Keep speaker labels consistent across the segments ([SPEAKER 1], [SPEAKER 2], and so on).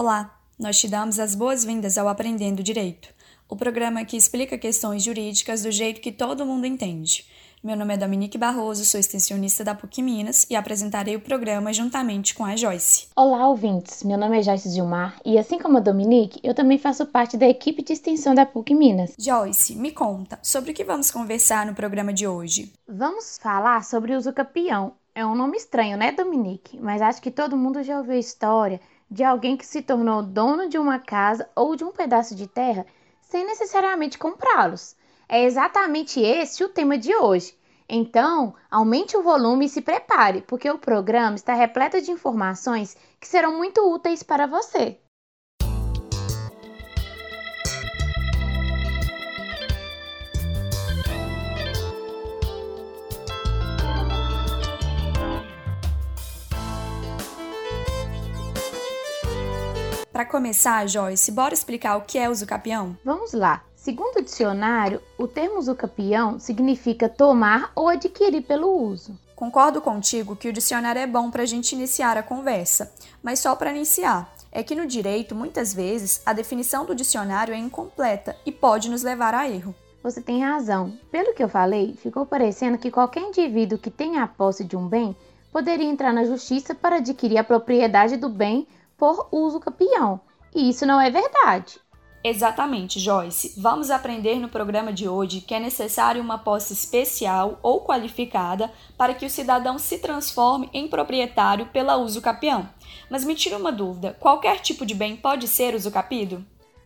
[SPEAKER 1] Olá, nós te damos as boas-vindas ao Aprendendo Direito, o programa que explica questões jurídicas do jeito que todo mundo entende. Meu nome é Dominique Barroso, sou extensionista da PUC Minas e apresentarei o programa juntamente com a Joyce.
[SPEAKER 2] Olá, ouvintes! Meu nome é Joyce Gilmar e, assim como a Dominique, eu também faço parte da equipe de extensão da PUC Minas.
[SPEAKER 1] Joyce, me conta, sobre o que vamos conversar no programa de hoje?
[SPEAKER 2] Vamos falar sobre o uso capião. É um nome estranho, né, Dominique? Mas acho que todo mundo já ouviu a história de alguém que se tornou dono de uma casa ou de um pedaço de terra sem necessariamente comprá-los. É exatamente esse o tema de hoje. Então, aumente o volume e se prepare, porque o programa está repleto de informações que serão muito úteis para você.
[SPEAKER 1] Para começar, Joyce, bora explicar o que é usucapião?
[SPEAKER 2] Vamos lá. Segundo o dicionário, o termo usucapião significa tomar ou adquirir pelo uso.
[SPEAKER 1] Concordo contigo que o dicionário é bom para a gente iniciar a conversa, mas só para iniciar. É que no direito, muitas vezes, a definição do dicionário é incompleta e pode nos levar a erro.
[SPEAKER 2] Você tem razão. Pelo que eu falei, ficou parecendo que qualquer indivíduo que tenha a posse de um bem poderia entrar na justiça para adquirir a propriedade do bem por uso capião. E isso não é verdade.
[SPEAKER 1] Exatamente, Joyce. Vamos aprender no programa de hoje que é necessário uma posse especial ou qualificada para que o cidadão se transforme em proprietário pela uso capião. Mas me tira uma dúvida: qualquer tipo de bem pode ser usucapido?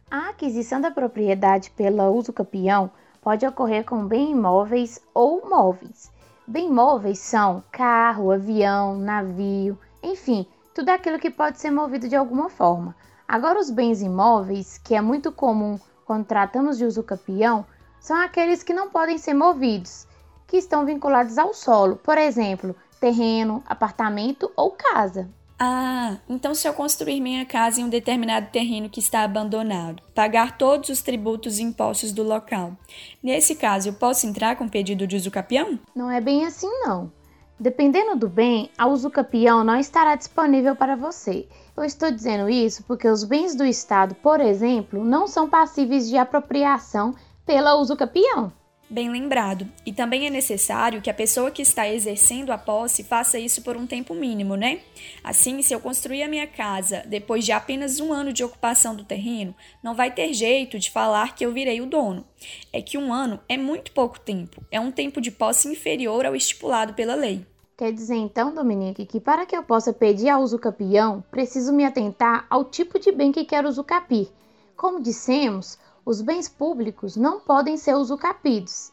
[SPEAKER 2] A aquisição da propriedade pela uso capião pode ocorrer com bem imóveis ou móveis. Bem móveis são carro, avião, navio, enfim, tudo aquilo que pode ser movido de alguma forma. Agora, os bens imóveis, que é muito comum quando tratamos de uso capião, são aqueles que não podem ser movidos, que estão vinculados ao solo, por exemplo, terreno, apartamento ou casa.
[SPEAKER 1] Ah, então se eu construir minha casa em um determinado terreno que está abandonado, pagar todos os tributos e impostos do local, nesse caso eu posso entrar com pedido de uso capião?
[SPEAKER 2] Não é bem assim não. Dependendo do bem, a uso capião não estará disponível para você. Eu estou dizendo isso porque os bens do Estado, por exemplo, não são passíveis de apropriação pela uso capião.
[SPEAKER 1] Bem lembrado. E também é necessário que a pessoa que está exercendo a posse faça isso por um tempo mínimo, né? Assim, se eu construir a minha casa depois de apenas um ano de ocupação do terreno, não vai ter jeito de falar que eu virei o dono. É que um ano é muito pouco tempo, é um tempo de posse inferior ao estipulado pela lei.
[SPEAKER 2] Quer dizer então, Dominique, que para que eu possa pedir a usucapião, preciso me atentar ao tipo de bem que quero usucapir. Como dissemos, os bens públicos não podem ser usucapidos.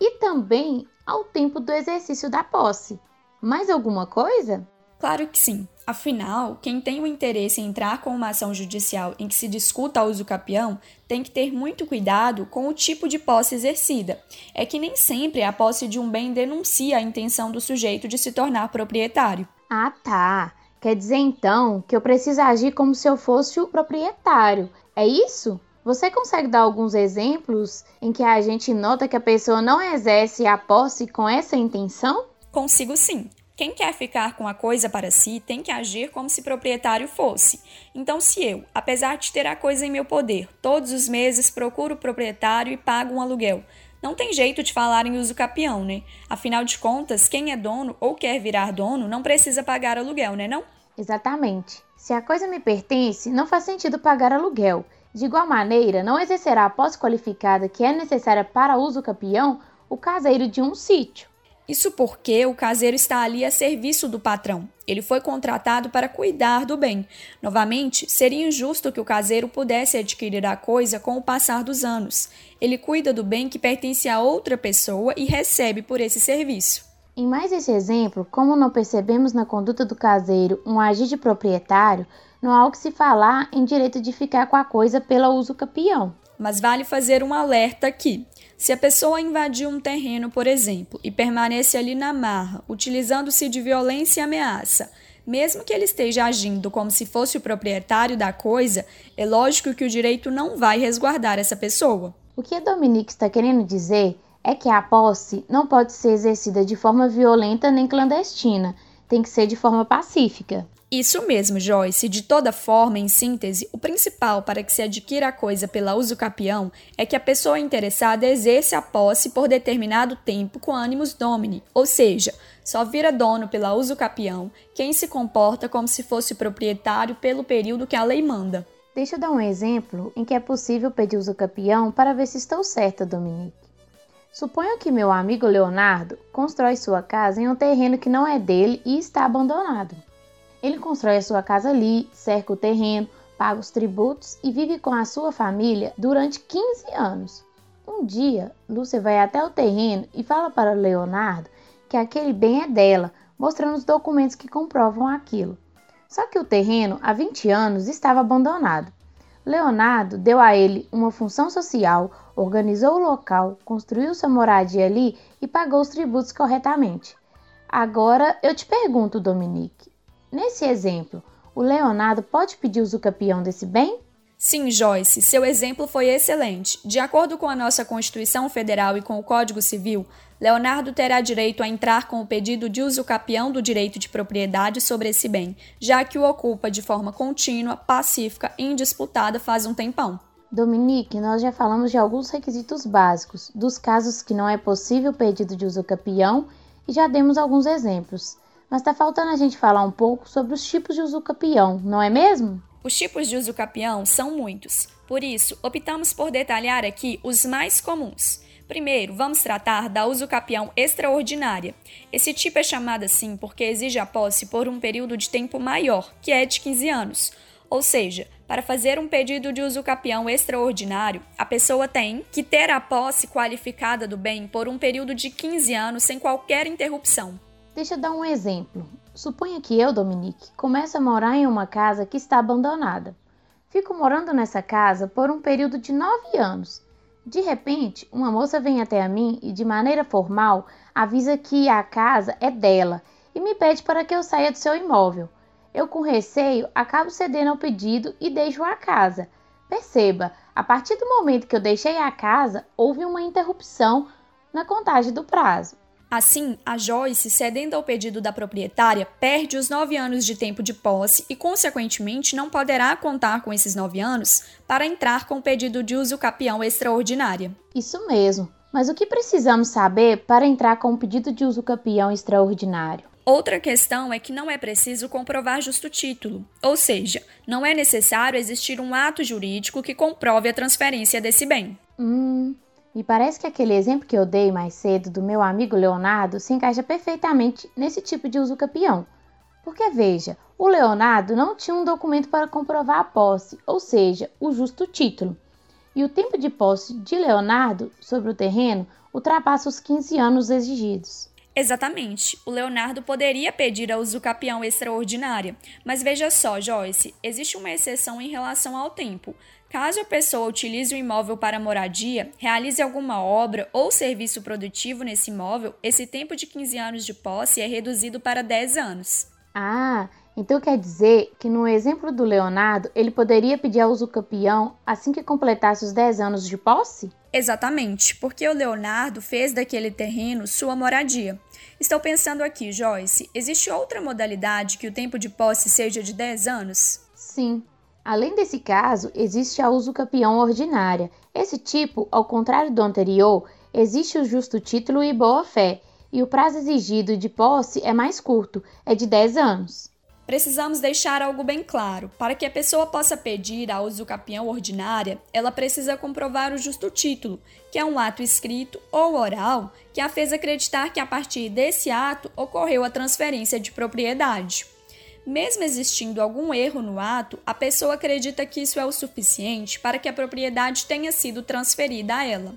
[SPEAKER 2] E também ao tempo do exercício da posse. Mais alguma coisa?
[SPEAKER 1] Claro que sim. Afinal, quem tem o interesse em entrar com uma ação judicial em que se discuta o uso capião tem que ter muito cuidado com o tipo de posse exercida. É que nem sempre a posse de um bem denuncia a intenção do sujeito de se tornar proprietário.
[SPEAKER 2] Ah, tá. Quer dizer então que eu preciso agir como se eu fosse o proprietário. É isso? Você consegue dar alguns exemplos em que a gente nota que a pessoa não exerce a posse com essa intenção?
[SPEAKER 1] Consigo sim. Quem quer ficar com a coisa para si tem que agir como se proprietário fosse. Então, se eu, apesar de ter a coisa em meu poder, todos os meses procuro o proprietário e pago um aluguel, não tem jeito de falar em uso capião, né? Afinal de contas, quem é dono ou quer virar dono não precisa pagar aluguel, né não?
[SPEAKER 2] Exatamente. Se a coisa me pertence, não faz sentido pagar aluguel. De igual maneira, não exercerá a posse qualificada que é necessária para uso capião o caseiro de um sítio.
[SPEAKER 1] Isso porque o caseiro está ali a serviço do patrão. Ele foi contratado para cuidar do bem. Novamente, seria injusto que o caseiro pudesse adquirir a coisa com o passar dos anos. Ele cuida do bem que pertence a outra pessoa e recebe por esse serviço.
[SPEAKER 2] Em mais esse exemplo, como não percebemos na conduta do caseiro um agir de proprietário, não há o que se falar em direito de ficar com a coisa pelo uso capião.
[SPEAKER 1] Mas vale fazer um alerta aqui. Se a pessoa invadir um terreno, por exemplo, e permanece ali na marra, utilizando-se de violência e ameaça, mesmo que ele esteja agindo como se fosse o proprietário da coisa, é lógico que o direito não vai resguardar essa pessoa.
[SPEAKER 2] O que a Dominique está querendo dizer é que a posse não pode ser exercida de forma violenta nem clandestina, tem que ser de forma pacífica.
[SPEAKER 1] Isso mesmo, Joyce. De toda forma, em síntese, o principal para que se adquira a coisa pela uso capião é que a pessoa interessada exerça a posse por determinado tempo com ânimos domini, ou seja, só vira dono pela uso capião quem se comporta como se fosse proprietário pelo período que a lei manda.
[SPEAKER 2] Deixa eu dar um exemplo em que é possível pedir uso capião para ver se estou certa, Dominique. Suponha que meu amigo Leonardo constrói sua casa em um terreno que não é dele e está abandonado. Ele constrói a sua casa ali, cerca o terreno, paga os tributos e vive com a sua família durante 15 anos. Um dia, Lúcia vai até o terreno e fala para Leonardo que aquele bem é dela, mostrando os documentos que comprovam aquilo. Só que o terreno, há 20 anos, estava abandonado. Leonardo deu a ele uma função social, organizou o local, construiu sua moradia ali e pagou os tributos corretamente. Agora eu te pergunto, Dominique, Nesse exemplo, o Leonardo pode pedir usucapião desse bem?
[SPEAKER 1] Sim, Joyce, seu exemplo foi excelente. De acordo com a nossa Constituição Federal e com o Código Civil, Leonardo terá direito a entrar com o pedido de usucapião do direito de propriedade sobre esse bem, já que o ocupa de forma contínua, pacífica e indisputada faz um tempão.
[SPEAKER 2] Dominique, nós já falamos de alguns requisitos básicos, dos casos que não é possível pedido de usucapião e já demos alguns exemplos. Mas está faltando a gente falar um pouco sobre os tipos de usucapião, não é mesmo?
[SPEAKER 1] Os tipos de usucapião são muitos, por isso optamos por detalhar aqui os mais comuns. Primeiro, vamos tratar da usucapião extraordinária. Esse tipo é chamado assim porque exige a posse por um período de tempo maior, que é de 15 anos. Ou seja, para fazer um pedido de usucapião extraordinário, a pessoa tem que ter a posse qualificada do bem por um período de 15 anos sem qualquer interrupção.
[SPEAKER 2] Deixa eu dar um exemplo. Suponha que eu, Dominique, comece a morar em uma casa que está abandonada. Fico morando nessa casa por um período de nove anos. De repente, uma moça vem até a mim e, de maneira formal, avisa que a casa é dela e me pede para que eu saia do seu imóvel. Eu, com receio, acabo cedendo ao pedido e deixo a casa. Perceba, a partir do momento que eu deixei a casa, houve uma interrupção na contagem do prazo.
[SPEAKER 1] Assim, a Joyce, cedendo ao pedido da proprietária, perde os nove anos de tempo de posse e, consequentemente, não poderá contar com esses nove anos para entrar com o pedido de uso capião extraordinária.
[SPEAKER 2] Isso mesmo. Mas o que precisamos saber para entrar com o pedido de uso capião extraordinário?
[SPEAKER 1] Outra questão é que não é preciso comprovar justo título, ou seja, não é necessário existir um ato jurídico que comprove a transferência desse bem.
[SPEAKER 2] Hum, me parece que aquele exemplo que eu dei mais cedo do meu amigo Leonardo se encaixa perfeitamente nesse tipo de uso capião. Porque veja, o Leonardo não tinha um documento para comprovar a posse, ou seja, o justo título. E o tempo de posse de Leonardo sobre o terreno ultrapassa os 15 anos exigidos.
[SPEAKER 1] Exatamente. O Leonardo poderia pedir a usucapião extraordinária, mas veja só, Joyce, existe uma exceção em relação ao tempo. Caso a pessoa utilize o imóvel para moradia, realize alguma obra ou serviço produtivo nesse imóvel, esse tempo de 15 anos de posse é reduzido para 10 anos.
[SPEAKER 2] Ah, então quer dizer que no exemplo do Leonardo, ele poderia pedir a usucapião assim que completasse os 10 anos de posse?
[SPEAKER 1] Exatamente, porque o Leonardo fez daquele terreno sua moradia. Estou pensando aqui, Joyce, existe outra modalidade que o tempo de posse seja de 10 anos?
[SPEAKER 2] Sim. Além desse caso, existe a usucapião ordinária. Esse tipo, ao contrário do anterior, existe o justo título e boa-fé, e o prazo exigido de posse é mais curto, é de 10 anos
[SPEAKER 1] precisamos deixar algo bem claro. Para que a pessoa possa pedir a usucapião ordinária, ela precisa comprovar o justo título, que é um ato escrito ou oral que a fez acreditar que a partir desse ato ocorreu a transferência de propriedade. Mesmo existindo algum erro no ato, a pessoa acredita que isso é o suficiente para que a propriedade tenha sido transferida a ela.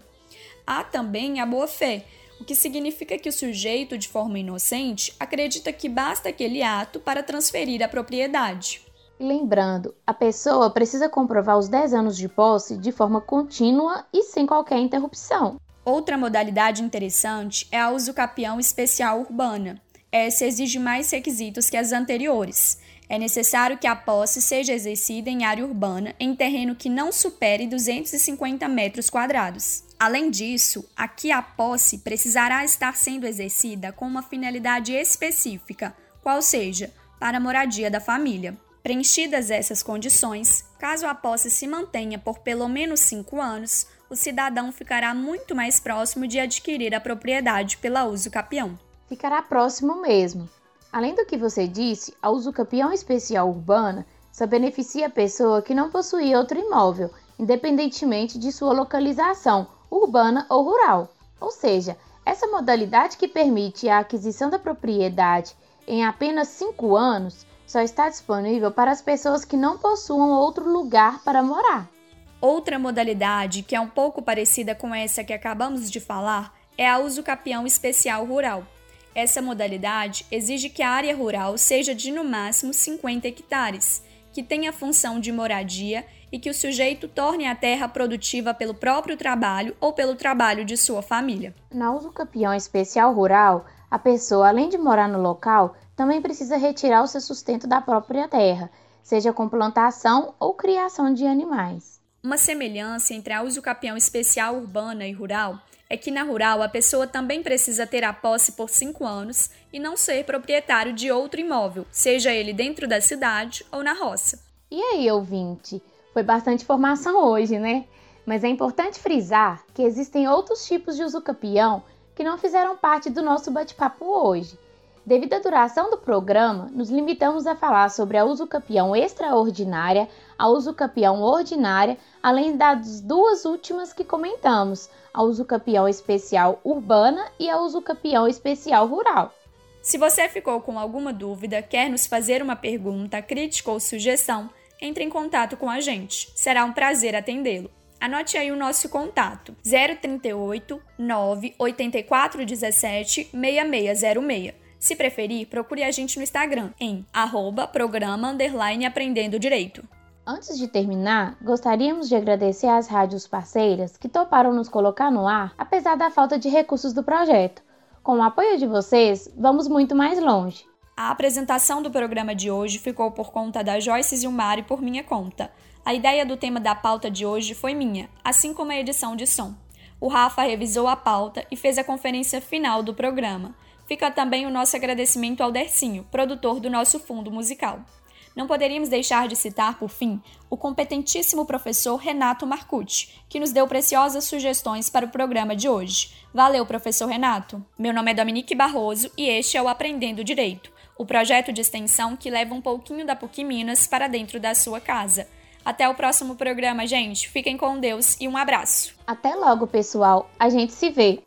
[SPEAKER 1] Há também a boa-fé, o que significa que o sujeito, de forma inocente, acredita que basta aquele ato para transferir a propriedade.
[SPEAKER 2] Lembrando, a pessoa precisa comprovar os 10 anos de posse de forma contínua e sem qualquer interrupção.
[SPEAKER 1] Outra modalidade interessante é a usucapião especial urbana. Essa exige mais requisitos que as anteriores. É necessário que a posse seja exercida em área urbana, em terreno que não supere 250 metros quadrados. Além disso, aqui a posse precisará estar sendo exercida com uma finalidade específica, qual seja, para a moradia da família. Preenchidas essas condições, caso a posse se mantenha por pelo menos cinco anos, o cidadão ficará muito mais próximo de adquirir a propriedade pela uso capião.
[SPEAKER 2] Ficará próximo mesmo. Além do que você disse, a uso capião especial urbana só beneficia a pessoa que não possui outro imóvel, independentemente de sua localização, urbana ou rural. Ou seja, essa modalidade que permite a aquisição da propriedade em apenas cinco anos só está disponível para as pessoas que não possuam outro lugar para morar.
[SPEAKER 1] Outra modalidade que é um pouco parecida com essa que acabamos de falar é a uso capião especial rural. Essa modalidade exige que a área rural seja de no máximo 50 hectares, que tenha função de moradia e que o sujeito torne a terra produtiva pelo próprio trabalho ou pelo trabalho de sua família.
[SPEAKER 2] Na uso capião especial rural, a pessoa, além de morar no local, também precisa retirar o seu sustento da própria terra, seja com plantação ou criação de animais.
[SPEAKER 1] Uma semelhança entre a uso capião especial urbana e rural é que na rural a pessoa também precisa ter a posse por cinco anos e não ser proprietário de outro imóvel, seja ele dentro da cidade ou na roça.
[SPEAKER 2] E aí, ouvinte? Foi bastante informação hoje, né? Mas é importante frisar que existem outros tipos de usucapião que não fizeram parte do nosso bate-papo hoje. Devido à duração do programa, nos limitamos a falar sobre a usucapião extraordinária, a usucapião ordinária, além das duas últimas que comentamos, a usucapião especial urbana e a usucapião especial rural.
[SPEAKER 1] Se você ficou com alguma dúvida, quer nos fazer uma pergunta, crítica ou sugestão, entre em contato com a gente. Será um prazer atendê-lo. Anote aí o nosso contato: 038 984 17 6606. Se preferir, procure a gente no Instagram em arroba programa underline aprendendo direito.
[SPEAKER 2] Antes de terminar, gostaríamos de agradecer às rádios parceiras que toparam nos colocar no ar, apesar da falta de recursos do projeto. Com o apoio de vocês, vamos muito mais longe.
[SPEAKER 1] A apresentação do programa de hoje ficou por conta da Joyce Zilmar e por minha conta. A ideia do tema da pauta de hoje foi minha, assim como a edição de som. O Rafa revisou a pauta e fez a conferência final do programa. Fica também o nosso agradecimento ao Dercinho, produtor do nosso fundo musical. Não poderíamos deixar de citar, por fim, o competentíssimo professor Renato Marcucci, que nos deu preciosas sugestões para o programa de hoje. Valeu, professor Renato! Meu nome é Dominique Barroso e este é o Aprendendo Direito o projeto de extensão que leva um pouquinho da PUC Minas para dentro da sua casa. Até o próximo programa, gente. Fiquem com Deus e um abraço.
[SPEAKER 2] Até logo, pessoal. A gente se vê.